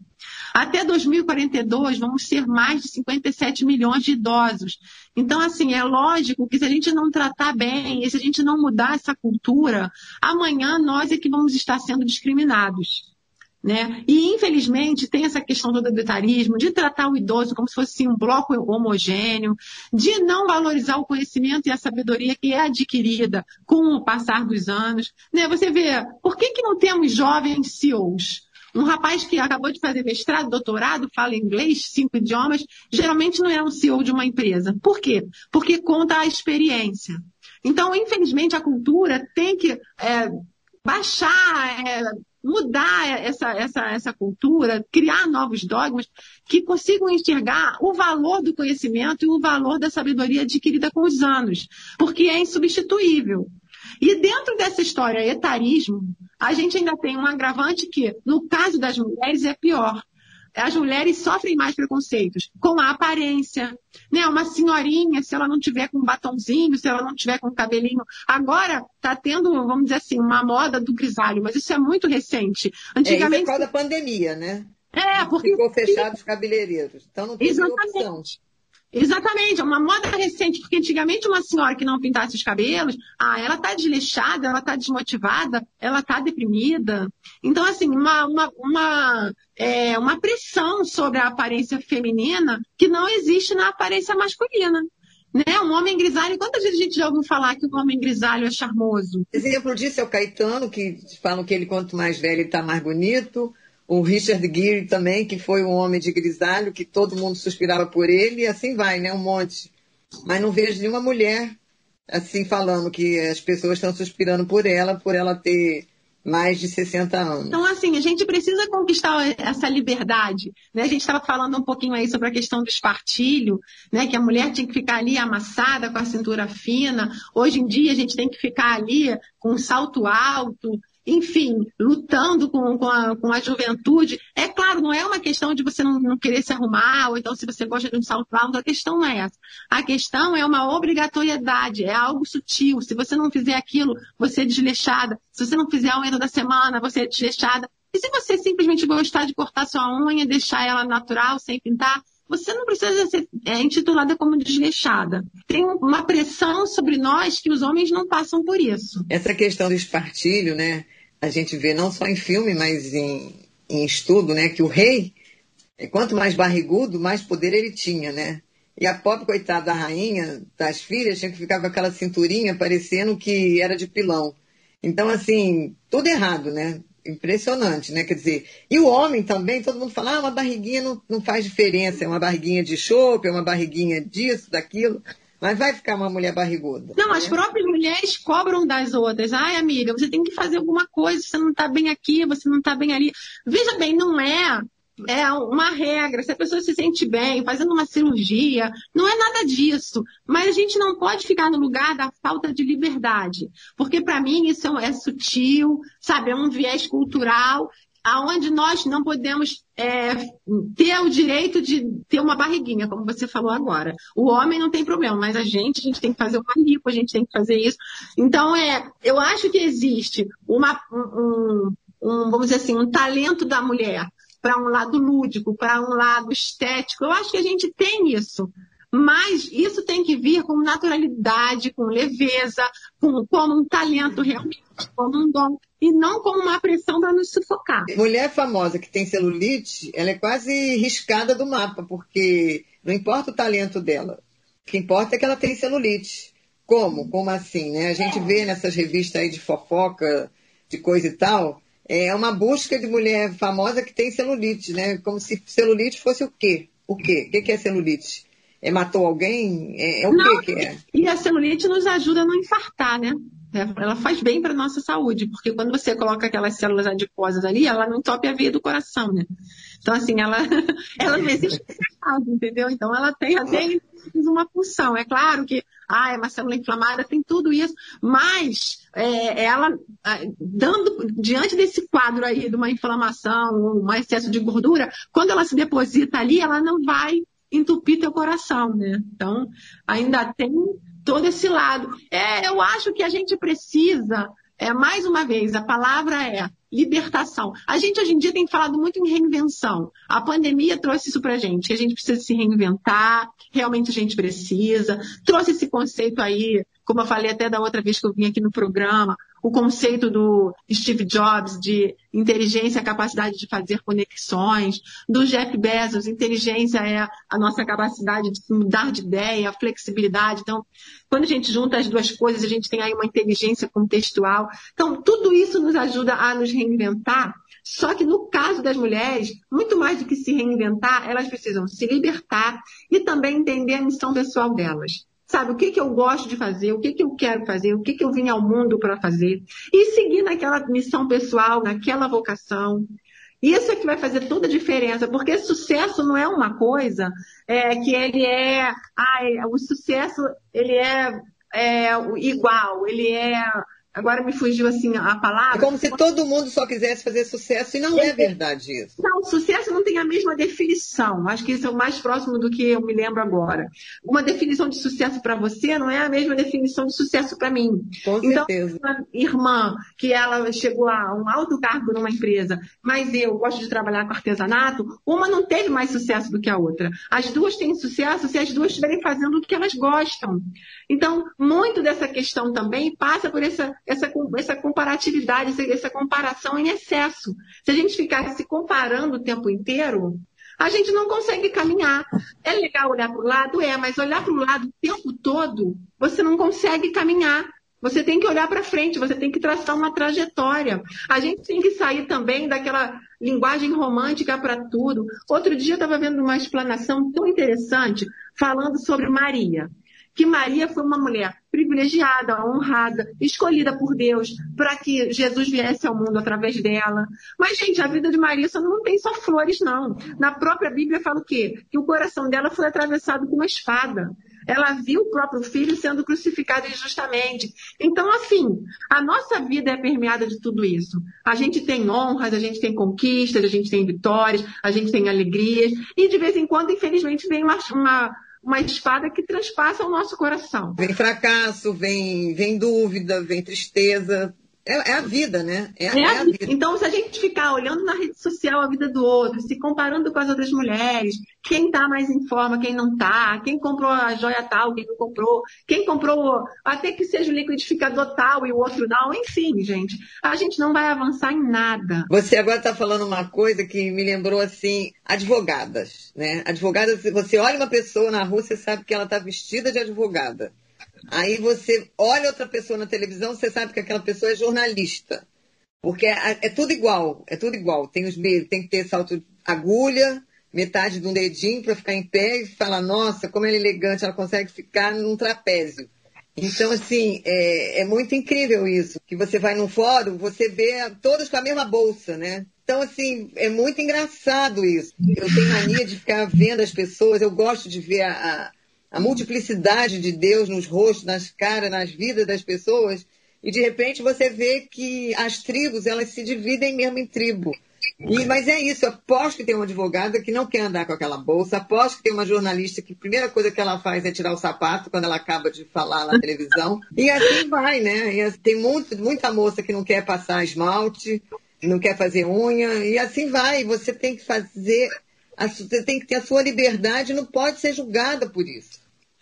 [SPEAKER 2] Até 2042, vamos ser mais de 57 milhões de idosos. Então, assim, é lógico que se a gente não tratar bem, e se a gente não mudar essa cultura, amanhã nós é que vamos estar sendo discriminados. Né? E, infelizmente, tem essa questão do etarismo, de tratar o idoso como se fosse um bloco homogêneo, de não valorizar o conhecimento e a sabedoria que é adquirida com o passar dos anos. Né? Você vê, por que, que não temos jovens CEOs? Um rapaz que acabou de fazer mestrado, doutorado, fala inglês, cinco idiomas, geralmente não é um CEO de uma empresa. Por quê? Porque conta a experiência. Então, infelizmente, a cultura tem que é, baixar, é, mudar essa, essa, essa cultura, criar novos dogmas que consigam enxergar o valor do conhecimento e o valor da sabedoria adquirida com os anos, porque é insubstituível. E dentro dessa história etarismo, a gente ainda tem um agravante que, no caso das mulheres, é pior. As mulheres sofrem mais preconceitos com a aparência, né? Uma senhorinha, se ela não tiver com um batonzinho, se ela não tiver com um cabelinho. Agora está tendo, vamos dizer assim, uma moda do grisalho, mas isso é muito recente.
[SPEAKER 1] Antigamente. É, isso é por causa da pandemia, né?
[SPEAKER 2] É, porque.
[SPEAKER 1] Ficou fechado os cabeleireiros. Então não tem
[SPEAKER 2] Exatamente. opção. Exatamente, é uma moda recente, porque antigamente uma senhora que não pintasse os cabelos, ah, ela está desleixada, ela está desmotivada, ela está deprimida. Então, assim, uma, uma, uma, é, uma pressão sobre a aparência feminina que não existe na aparência masculina. Né? Um homem grisalho, quantas vezes a gente já ouviu falar que um homem grisalho é charmoso?
[SPEAKER 1] Exemplo disso é o Caetano, que falam que ele, quanto mais velho, está mais bonito o Richard Gere também, que foi um homem de grisalho, que todo mundo suspirava por ele, e assim vai, né? Um monte. Mas não vejo nenhuma mulher assim falando que as pessoas estão suspirando por ela, por ela ter mais de 60 anos.
[SPEAKER 2] Então, assim, a gente precisa conquistar essa liberdade. Né? A gente estava falando um pouquinho aí sobre a questão do espartilho, né? que a mulher tinha que ficar ali amassada com a cintura fina. Hoje em dia, a gente tem que ficar ali com um salto alto, enfim, lutando com, com, a, com a juventude. É claro, não é uma questão de você não, não querer se arrumar, ou então se você gosta de um salto alto, a questão não é essa. A questão é uma obrigatoriedade, é algo sutil. Se você não fizer aquilo, você é desleixada. Se você não fizer a unha da semana, você é desleixada. E se você simplesmente gostar de cortar sua unha, deixar ela natural, sem pintar, você não precisa ser é, intitulada como desleixada. Tem uma pressão sobre nós que os homens não passam por isso.
[SPEAKER 1] Essa questão do espartilho, né? A gente vê não só em filme, mas em, em estudo, né? Que o rei, quanto mais barrigudo, mais poder ele tinha, né? E a pobre coitada da rainha, das filhas, tinha que ficar com aquela cinturinha parecendo que era de pilão. Então, assim, tudo errado, né? impressionante, né? Quer dizer, e o homem também, todo mundo fala, ah, uma barriguinha não, não faz diferença, é uma barriguinha de chope, é uma barriguinha disso, daquilo. Mas vai ficar uma mulher barriguda.
[SPEAKER 2] Não, né? as próprias mulheres cobram das outras. Ai, amiga, você tem que fazer alguma coisa, você não está bem aqui, você não está bem ali. Veja bem, não é é uma regra. Se a pessoa se sente bem, fazendo uma cirurgia, não é nada disso. Mas a gente não pode ficar no lugar da falta de liberdade. Porque para mim isso é, é, sutil, sabe? É um viés cultural aonde nós não podemos é, ter o direito de ter uma barriguinha, como você falou agora. O homem não tem problema, mas a gente, a gente tem que fazer uma lipo, a gente tem que fazer isso. Então, é, eu acho que existe uma, um, um, vamos dizer assim, um talento da mulher para um lado lúdico, para um lado estético. Eu acho que a gente tem isso. Mas isso tem que vir com naturalidade, com leveza, com, como um talento realmente, como um dom, e não como uma pressão para nos sufocar.
[SPEAKER 1] Mulher famosa que tem celulite, ela é quase riscada do mapa, porque não importa o talento dela. O que importa é que ela tem celulite. Como? Como assim? Né? A gente vê nessas revistas aí de fofoca, de coisa e tal, é uma busca de mulher famosa que tem celulite, né? Como se celulite fosse o quê? O quê? O que é celulite? É, matou alguém? É, é o não, que é?
[SPEAKER 2] E a celulite nos ajuda a não infartar, né? É, ela faz bem para nossa saúde, porque quando você coloca aquelas células adiposas ali, ela não entope a veia do coração, né? Então, assim, ela, ela não existe entendeu? Então, ela tem até uma função. É claro que, ah, é uma célula inflamada, tem tudo isso, mas é, ela, dando, diante desse quadro aí de uma inflamação, um excesso de gordura, quando ela se deposita ali, ela não vai entupir teu coração, né? Então, ainda tem todo esse lado. É, eu acho que a gente precisa, é, mais uma vez, a palavra é libertação. A gente hoje em dia tem falado muito em reinvenção. A pandemia trouxe isso pra gente, que a gente precisa se reinventar, realmente a gente precisa. Trouxe esse conceito aí como eu falei até da outra vez que eu vim aqui no programa, o conceito do Steve Jobs de inteligência, a capacidade de fazer conexões, do Jeff Bezos, inteligência é a nossa capacidade de mudar de ideia, a flexibilidade. Então, quando a gente junta as duas coisas, a gente tem aí uma inteligência contextual. Então, tudo isso nos ajuda a nos reinventar. Só que no caso das mulheres, muito mais do que se reinventar, elas precisam se libertar e também entender a missão pessoal delas. Sabe, o que, que eu gosto de fazer, o que, que eu quero fazer, o que, que eu vim ao mundo para fazer. E seguir naquela missão pessoal, naquela vocação. Isso é que vai fazer toda a diferença, porque sucesso não é uma coisa é, que ele é, ah, o sucesso ele é, é igual, ele é Agora me fugiu assim a palavra.
[SPEAKER 1] É como se todo mundo só quisesse fazer sucesso e não é, é verdade isso.
[SPEAKER 2] Não, sucesso não tem a mesma definição. Acho que isso é o mais próximo do que eu me lembro agora. Uma definição de sucesso para você não é a mesma definição de sucesso para mim.
[SPEAKER 1] Com
[SPEAKER 2] então,
[SPEAKER 1] certeza.
[SPEAKER 2] uma irmã que ela chegou a um alto cargo numa empresa, mas eu gosto de trabalhar com artesanato, uma não teve mais sucesso do que a outra. As duas têm sucesso se as duas estiverem fazendo o que elas gostam. Então, muito dessa questão também passa por essa essa, essa comparatividade, essa, essa comparação em excesso. Se a gente ficar se comparando o tempo inteiro, a gente não consegue caminhar. É legal olhar para o lado? É, mas olhar para o lado o tempo todo, você não consegue caminhar. Você tem que olhar para frente, você tem que traçar uma trajetória. A gente tem que sair também daquela linguagem romântica para tudo. Outro dia eu estava vendo uma explanação tão interessante falando sobre Maria que Maria foi uma mulher privilegiada, honrada, escolhida por Deus para que Jesus viesse ao mundo através dela. Mas, gente, a vida de Maria só não tem só flores, não. Na própria Bíblia fala o quê? Que o coração dela foi atravessado com uma espada. ela viu o próprio filho sendo crucificado injustamente. Então, assim, a nossa vida é permeada de tudo isso. A gente tem honras, a gente tem conquistas, a gente tem vitórias, a gente tem alegrias, e de vez em quando, infelizmente, vem uma, uma uma espada que transpassa o nosso coração.
[SPEAKER 1] Vem fracasso, vem, vem dúvida, vem tristeza, é, é, a vida, né? É, é,
[SPEAKER 2] é, a vida. Então, se a gente ficar olhando na rede social a vida do outro, se comparando com as outras mulheres, quem está mais em forma, quem não está, quem comprou a joia tal, quem não comprou, quem comprou até que seja o liquidificador tal e o outro não, enfim, gente, a gente não vai avançar em nada.
[SPEAKER 1] Você agora está falando uma coisa que me lembrou assim, advogadas, né? Advogadas, você olha uma pessoa na rua, você sabe que ela está vestida de advogada. Aí você olha outra pessoa na televisão, você sabe que aquela pessoa é jornalista. Porque é, é tudo igual, é tudo igual. Tem, os, tem que ter salto agulha, metade de um dedinho para ficar em pé e falar, nossa, como ela é elegante, ela consegue ficar num trapézio. Então, assim, é, é, muito incrível isso. Que você vai num fórum, você vê todas com a mesma bolsa, né? Então, assim, é muito engraçado isso. Eu tenho mania de ficar vendo as pessoas, eu gosto de ver a, a multiplicidade de Deus nos rostos, nas caras, nas vidas das pessoas, e de repente você vê que as tribos elas se dividem mesmo em tribo. E, mas é isso, aposto que tem uma advogada que não quer andar com aquela bolsa, aposto que tem uma jornalista que a primeira coisa que ela faz é tirar o sapato quando ela acaba de falar na televisão. E assim vai, né? E assim, tem muito, muita moça que não quer passar esmalte, não quer fazer unha, e assim vai. Você tem que fazer, você tem que ter a sua liberdade, não pode ser julgada por isso.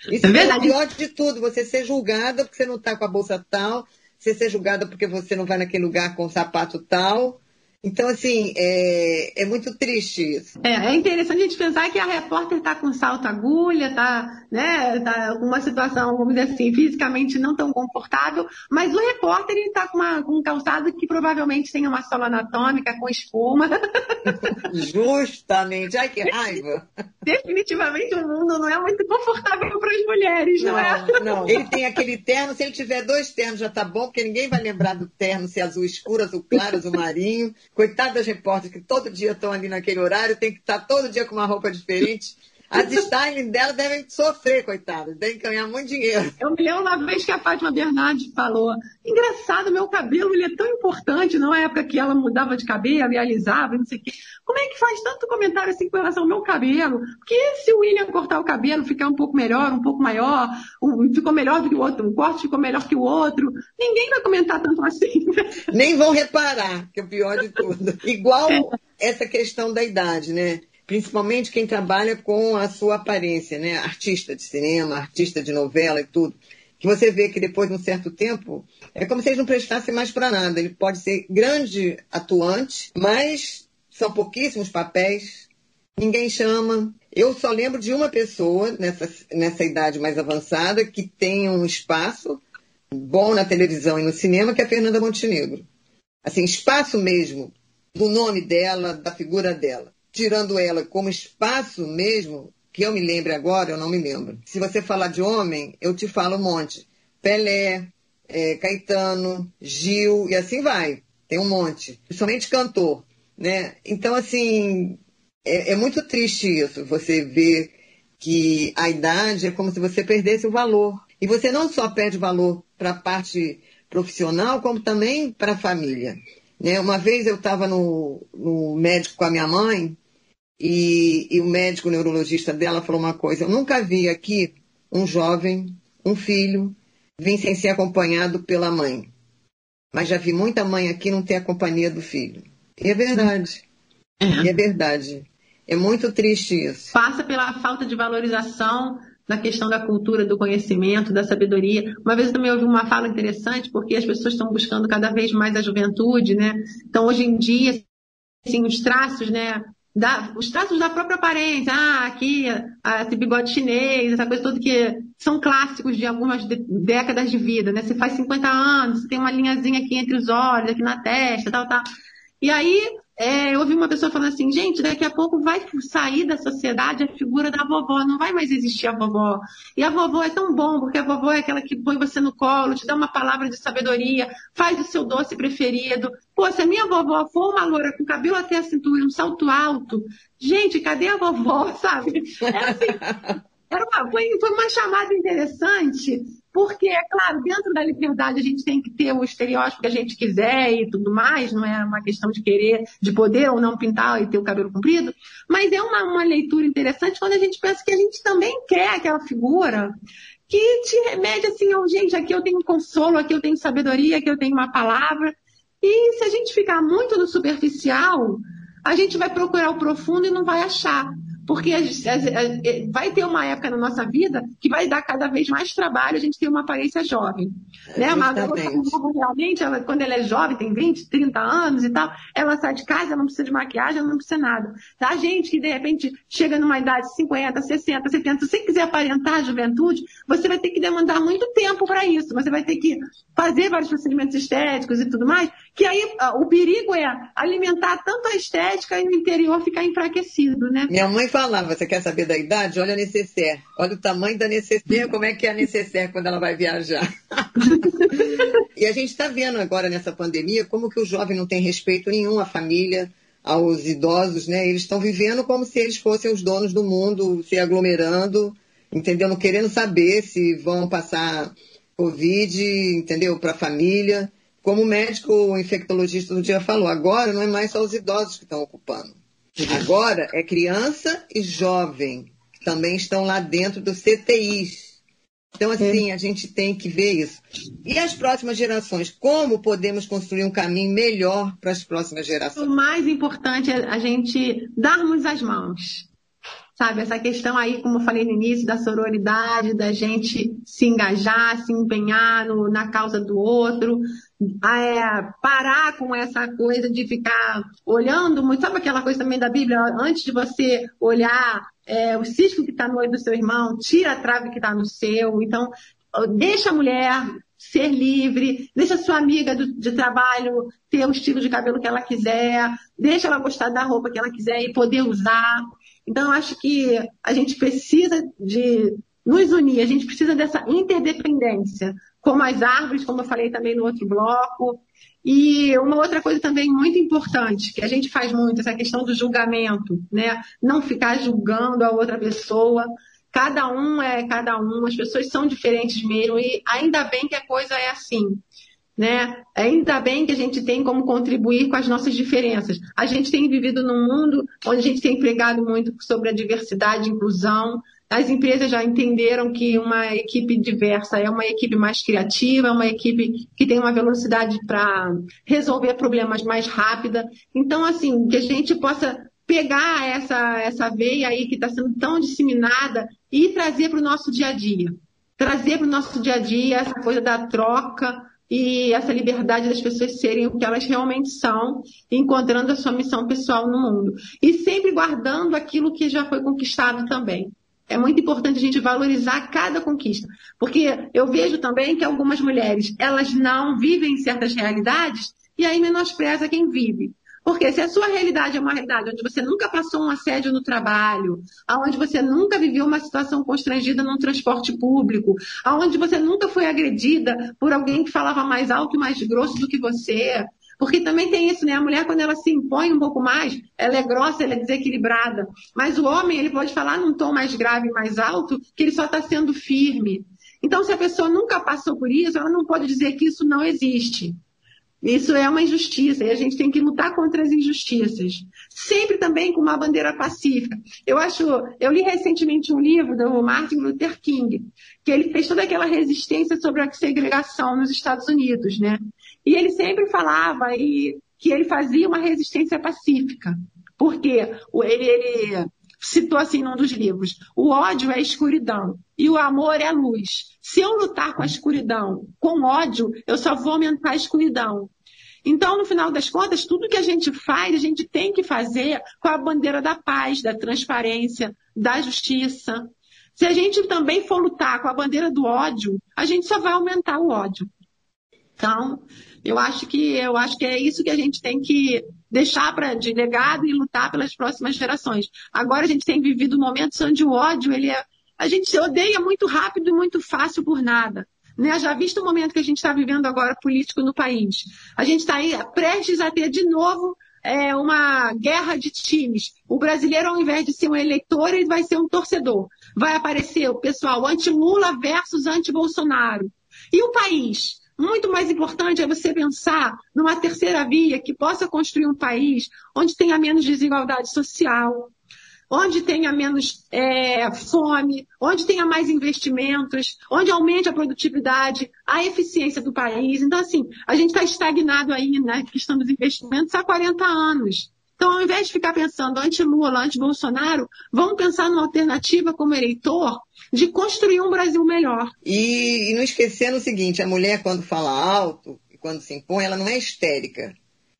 [SPEAKER 1] Isso é, é o pior de tudo, você ser julgada porque você não está com a bolsa tal, você ser julgada porque você não vai naquele lugar com o sapato tal. Então, assim, é, é muito triste isso.
[SPEAKER 2] É, é interessante a gente pensar que a repórter está com salto agulha, está né, tá com uma situação, vamos dizer assim, fisicamente não tão confortável, mas o repórter está com, com um calçado que provavelmente tem uma sola anatômica com espuma.
[SPEAKER 1] Justamente, ai que raiva.
[SPEAKER 2] Definitivamente o mundo não é muito confortável para as mulheres, não, não, é?
[SPEAKER 1] Não, ele tem aquele terno, se ele tiver dois ternos já tá bom, porque ninguém vai lembrar do terno se é azul escuro, azul claro, azul marinho. Coitado das repórteres que todo dia estão ali naquele horário, tem que estar todo dia com uma roupa diferente. As styling dela devem sofrer, coitadas, devem ganhar muito dinheiro.
[SPEAKER 2] Eu me lembro uma vez que a Fátima Bernardes falou: engraçado, meu cabelo ele é tão importante, não é época que ela mudava de cabelo e alisava, não sei o quê. Como é que faz tanto comentário assim com relação ao meu cabelo? Porque se o William cortar o cabelo, ficar um pouco melhor, um pouco maior, um, ficou melhor do que o outro, um corte ficou melhor que o outro, ninguém vai comentar tanto assim.
[SPEAKER 1] Nem vão reparar, que é o pior de tudo. Igual essa questão da idade, né? principalmente quem trabalha com a sua aparência, né? Artista de cinema, artista de novela e tudo. Que você vê que depois de um certo tempo, é como se eles não prestassem mais para nada. Ele pode ser grande atuante, mas são pouquíssimos papéis, ninguém chama. Eu só lembro de uma pessoa nessa, nessa idade mais avançada que tem um espaço bom na televisão e no cinema, que é a Fernanda Montenegro. Assim, espaço mesmo do nome dela, da figura dela tirando ela como espaço mesmo, que eu me lembre agora, eu não me lembro. Se você falar de homem, eu te falo um monte. Pelé, é, Caetano, Gil, e assim vai. Tem um monte. Principalmente cantor, né? Então, assim, é, é muito triste isso. Você ver que a idade é como se você perdesse o valor. E você não só perde valor para a parte profissional, como também para a família. Né? Uma vez eu estava no, no médico com a minha mãe e, e o médico neurologista dela falou uma coisa: eu nunca vi aqui um jovem, um filho, vir sem ser acompanhado pela mãe. Mas já vi muita mãe aqui não ter a companhia do filho. E é verdade. É. E é verdade. É muito triste isso.
[SPEAKER 2] Passa pela falta de valorização da questão da cultura, do conhecimento, da sabedoria. Uma vez eu também ouvi uma fala interessante, porque as pessoas estão buscando cada vez mais a juventude, né? Então, hoje em dia, assim, os traços, né? da, os traços da própria aparência, ah, aqui, ah, esse bigode chinês, essa coisa toda que são clássicos de algumas de, décadas de vida, né? Você faz 50 anos, você tem uma linhazinha aqui entre os olhos, aqui na testa, tal, tal. E aí, é, eu ouvi uma pessoa falando assim, gente, daqui a pouco vai sair da sociedade a figura da vovó, não vai mais existir a vovó. E a vovó é tão bom, porque a vovó é aquela que põe você no colo, te dá uma palavra de sabedoria, faz o seu doce preferido. Pô, se a minha vovó for uma loura com cabelo até a cintura, um salto alto, gente, cadê a vovó, sabe? É assim, era uma, foi, foi uma chamada interessante, porque, é claro, dentro da liberdade a gente tem que ter o estereótipo que a gente quiser e tudo mais, não é uma questão de querer, de poder ou não pintar e ter o cabelo comprido, mas é uma, uma leitura interessante quando a gente pensa que a gente também quer aquela figura que te remete assim, oh, gente, aqui eu tenho consolo, aqui eu tenho sabedoria, aqui eu tenho uma palavra. E se a gente ficar muito no superficial, a gente vai procurar o profundo e não vai achar. Porque a, a, a, vai ter uma época na nossa vida que vai dar cada vez mais trabalho a gente ter uma aparência jovem. É, né? Mas realmente, ela, quando ela é jovem, tem 20, 30 anos e tal, ela sai de casa, ela não precisa de maquiagem, ela não precisa nada. A tá? gente que de repente chega numa idade de 50, 60, 70, se você quiser aparentar a juventude, você vai ter que demandar muito tempo para isso. Você vai ter que fazer vários procedimentos estéticos e tudo mais, que aí o perigo é alimentar tanto a estética e o interior ficar enfraquecido, né?
[SPEAKER 1] Minha mãe falava, você quer saber da idade? Olha a necessaire. Olha o tamanho da necessaire, como é que é a necessaire quando ela vai viajar. e a gente está vendo agora nessa pandemia como que o jovem não tem respeito nenhum à família, aos idosos, né? Eles estão vivendo como se eles fossem os donos do mundo, se aglomerando, entendeu? Não querendo saber se vão passar Covid, entendeu? Para a família. Como o médico infectologista do dia falou, agora não é mais só os idosos que estão ocupando. Agora é criança e jovem, que também estão lá dentro dos CTIs. Então, assim, a gente tem que ver isso. E as próximas gerações? Como podemos construir um caminho melhor para as próximas gerações?
[SPEAKER 2] O mais importante é a gente darmos as mãos. Sabe, essa questão aí, como eu falei no início, da sororidade, da gente se engajar, se empenhar no, na causa do outro, é, parar com essa coisa de ficar olhando muito. Sabe aquela coisa também da Bíblia? Antes de você olhar é, o cisco que está no olho do seu irmão, tira a trave que está no seu. Então, deixa a mulher ser livre, deixa a sua amiga do, de trabalho ter o estilo de cabelo que ela quiser, deixa ela gostar da roupa que ela quiser e poder usar. Então, eu acho que a gente precisa de nos unir, a gente precisa dessa interdependência, como as árvores, como eu falei também no outro bloco. E uma outra coisa também muito importante, que a gente faz muito, essa questão do julgamento, né? Não ficar julgando a outra pessoa. Cada um é cada um, as pessoas são diferentes mesmo, e ainda bem que a coisa é assim né? Ainda bem que a gente tem como contribuir com as nossas diferenças. A gente tem vivido num mundo onde a gente tem pregado muito sobre a diversidade e inclusão. As empresas já entenderam que uma equipe diversa é uma equipe mais criativa, é uma equipe que tem uma velocidade para resolver problemas mais rápida. Então, assim, que a gente possa pegar essa, essa veia aí que está sendo tão disseminada e trazer para o nosso dia a dia. Trazer para o nosso dia a dia essa coisa da troca, e essa liberdade das pessoas serem o que elas realmente são, encontrando a sua missão pessoal no mundo. E sempre guardando aquilo que já foi conquistado também. É muito importante a gente valorizar cada conquista, porque eu vejo também que algumas mulheres, elas não vivem certas realidades e aí menospreza quem vive. Porque se a sua realidade é uma realidade onde você nunca passou um assédio no trabalho, onde você nunca viveu uma situação constrangida num transporte público, onde você nunca foi agredida por alguém que falava mais alto e mais grosso do que você, porque também tem isso, né? A mulher, quando ela se impõe um pouco mais, ela é grossa, ela é desequilibrada. Mas o homem, ele pode falar num tom mais grave, mais alto, que ele só está sendo firme. Então, se a pessoa nunca passou por isso, ela não pode dizer que isso não existe. Isso é uma injustiça e a gente tem que lutar contra as injustiças. Sempre também com uma bandeira pacífica. Eu acho, eu li recentemente um livro do Martin Luther King, que ele fez toda aquela resistência sobre a segregação nos Estados Unidos, né? E ele sempre falava e, que ele fazia uma resistência pacífica. Porque ele, ele citou assim num dos livros: o ódio é a escuridão e o amor é a luz. Se eu lutar com a escuridão, com ódio, eu só vou aumentar a escuridão. Então, no final das contas, tudo que a gente faz, a gente tem que fazer com a bandeira da paz, da transparência, da justiça. Se a gente também for lutar com a bandeira do ódio, a gente só vai aumentar o ódio. Então, eu acho que eu acho que é isso que a gente tem que deixar para de legado e lutar pelas próximas gerações. Agora a gente tem vivido momentos onde o ódio ele é, a gente se odeia muito rápido e muito fácil por nada. Né? Já visto o momento que a gente está vivendo agora político no país. A gente está aí prestes a ter de novo é, uma guerra de times. O brasileiro, ao invés de ser um eleitor, ele vai ser um torcedor. Vai aparecer o pessoal anti-Lula versus anti-Bolsonaro. E o país? Muito mais importante é você pensar numa terceira via que possa construir um país onde tenha menos desigualdade social, onde tenha menos é, fome, onde tenha mais investimentos, onde aumente a produtividade, a eficiência do país. Então, assim, a gente está estagnado aí na questão dos investimentos há 40 anos. Então, ao invés de ficar pensando anti-Lula, anti-Bolsonaro, vamos pensar numa alternativa como eleitor de construir um Brasil melhor.
[SPEAKER 1] E, e não esquecendo o seguinte, a mulher quando fala alto, quando se impõe, ela não é histérica.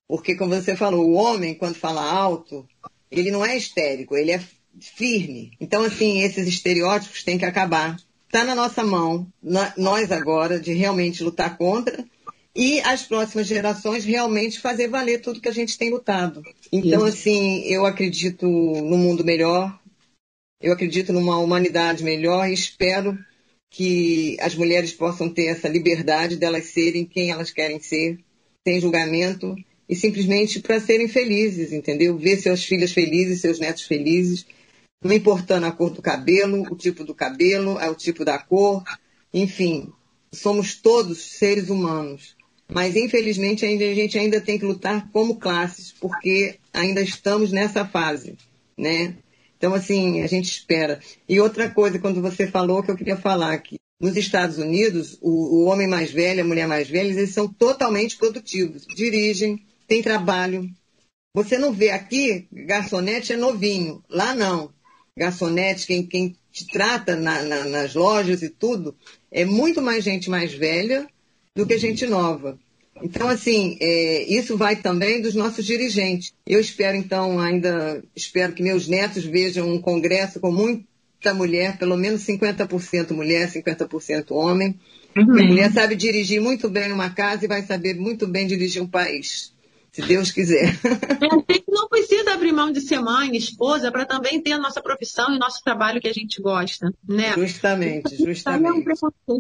[SPEAKER 1] Porque, como você falou, o homem, quando fala alto, ele não é histérico, ele é firme. Então, assim, esses estereótipos têm que acabar. Está na nossa mão, nós agora, de realmente lutar contra e as próximas gerações realmente fazer valer tudo que a gente tem lutado. Então, assim, eu acredito no mundo melhor, eu acredito numa humanidade melhor e espero que as mulheres possam ter essa liberdade delas serem quem elas querem ser, sem julgamento e simplesmente para serem felizes, entendeu? Ver seus filhos felizes, seus netos felizes, não importando a cor do cabelo, o tipo do cabelo, o tipo da cor, enfim, somos todos seres humanos. Mas infelizmente a gente ainda tem que lutar como classes, porque ainda estamos nessa fase, né? Então, assim, a gente espera. E outra coisa, quando você falou, que eu queria falar que nos Estados Unidos, o, o homem mais velho, a mulher mais velha, eles são totalmente produtivos. Dirigem, tem trabalho. Você não vê aqui, garçonete é novinho. Lá não. Garçonete, quem, quem te trata na, na, nas lojas e tudo, é muito mais gente mais velha do que gente nova. Então, assim, é, isso vai também dos nossos dirigentes. Eu espero, então, ainda, espero que meus netos vejam um congresso com muita mulher, pelo menos 50% mulher, 50% homem. Uhum. A mulher sabe dirigir muito bem uma casa e vai saber muito bem dirigir um país se Deus quiser.
[SPEAKER 2] É, a gente não precisa abrir mão de ser mãe, esposa, para também ter a nossa profissão e o nosso trabalho que a gente gosta, né?
[SPEAKER 1] Justamente, justamente.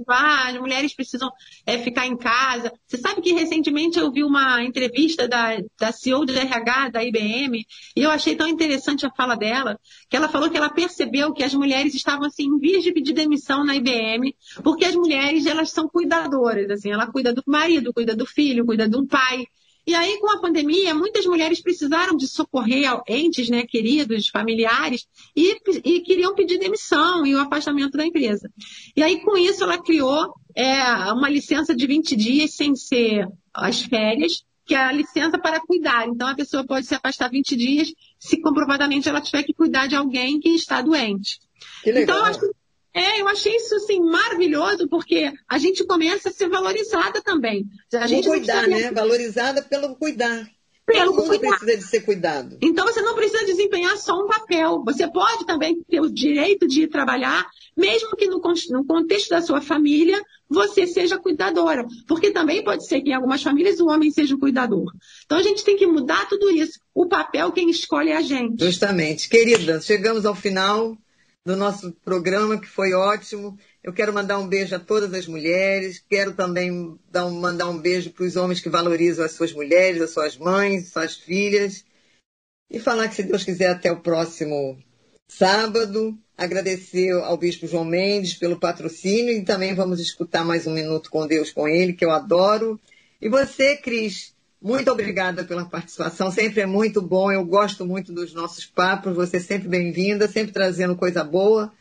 [SPEAKER 2] Ah, as mulheres precisam é, ficar em casa. Você sabe que recentemente eu vi uma entrevista da, da CEO de RH da IBM e eu achei tão interessante a fala dela, que ela falou que ela percebeu que as mulheres estavam assim em vias de pedir demissão na IBM, porque as mulheres elas são cuidadoras, assim, ela cuida do marido, cuida do filho, cuida do pai. E aí, com a pandemia, muitas mulheres precisaram de socorrer entes, né, queridos, familiares, e, e queriam pedir demissão e o afastamento da empresa. E aí, com isso, ela criou é, uma licença de 20 dias sem ser as férias, que é a licença para cuidar. Então, a pessoa pode se afastar 20 dias se comprovadamente ela tiver que cuidar de alguém que está doente.
[SPEAKER 1] Que. Então,
[SPEAKER 2] eu acho é, eu achei isso assim maravilhoso, porque a gente começa a ser valorizada também. A
[SPEAKER 1] gente cuidar, né? Valorizada pelo cuidar. Pelo Todo mundo cuidar. precisa de ser cuidado.
[SPEAKER 2] Então você não precisa desempenhar só um papel. Você pode também ter o direito de ir trabalhar, mesmo que no, no contexto da sua família você seja cuidadora. Porque também pode ser que em algumas famílias o homem seja o cuidador. Então a gente tem que mudar tudo isso. O papel quem escolhe é a gente.
[SPEAKER 1] Justamente. Querida, chegamos ao final do nosso programa, que foi ótimo. Eu quero mandar um beijo a todas as mulheres, quero também dar um, mandar um beijo para os homens que valorizam as suas mulheres, as suas mães, suas filhas. E falar que, se Deus quiser, até o próximo sábado. Agradecer ao Bispo João Mendes pelo patrocínio e também vamos escutar mais um minuto com Deus com ele, que eu adoro. E você, Cris, muito obrigada pela participação, sempre é muito bom. Eu gosto muito dos nossos papos. Você é sempre bem-vinda, sempre trazendo coisa boa.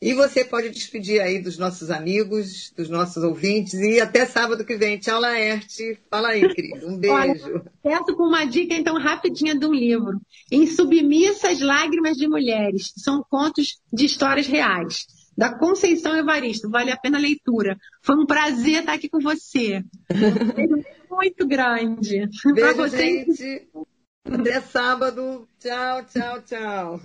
[SPEAKER 1] E você pode despedir aí dos nossos amigos, dos nossos ouvintes e até sábado que vem. Tchau, Laerte. Fala aí, Cris. Um beijo.
[SPEAKER 2] Peço com uma dica, então, rapidinha de um livro. Em Submissas Lágrimas de Mulheres. São contos de histórias reais. Da Conceição Evaristo. Vale a pena a leitura. Foi um prazer estar aqui com você. muito grande.
[SPEAKER 1] Beijo, gente. Até sábado. Tchau, tchau, tchau.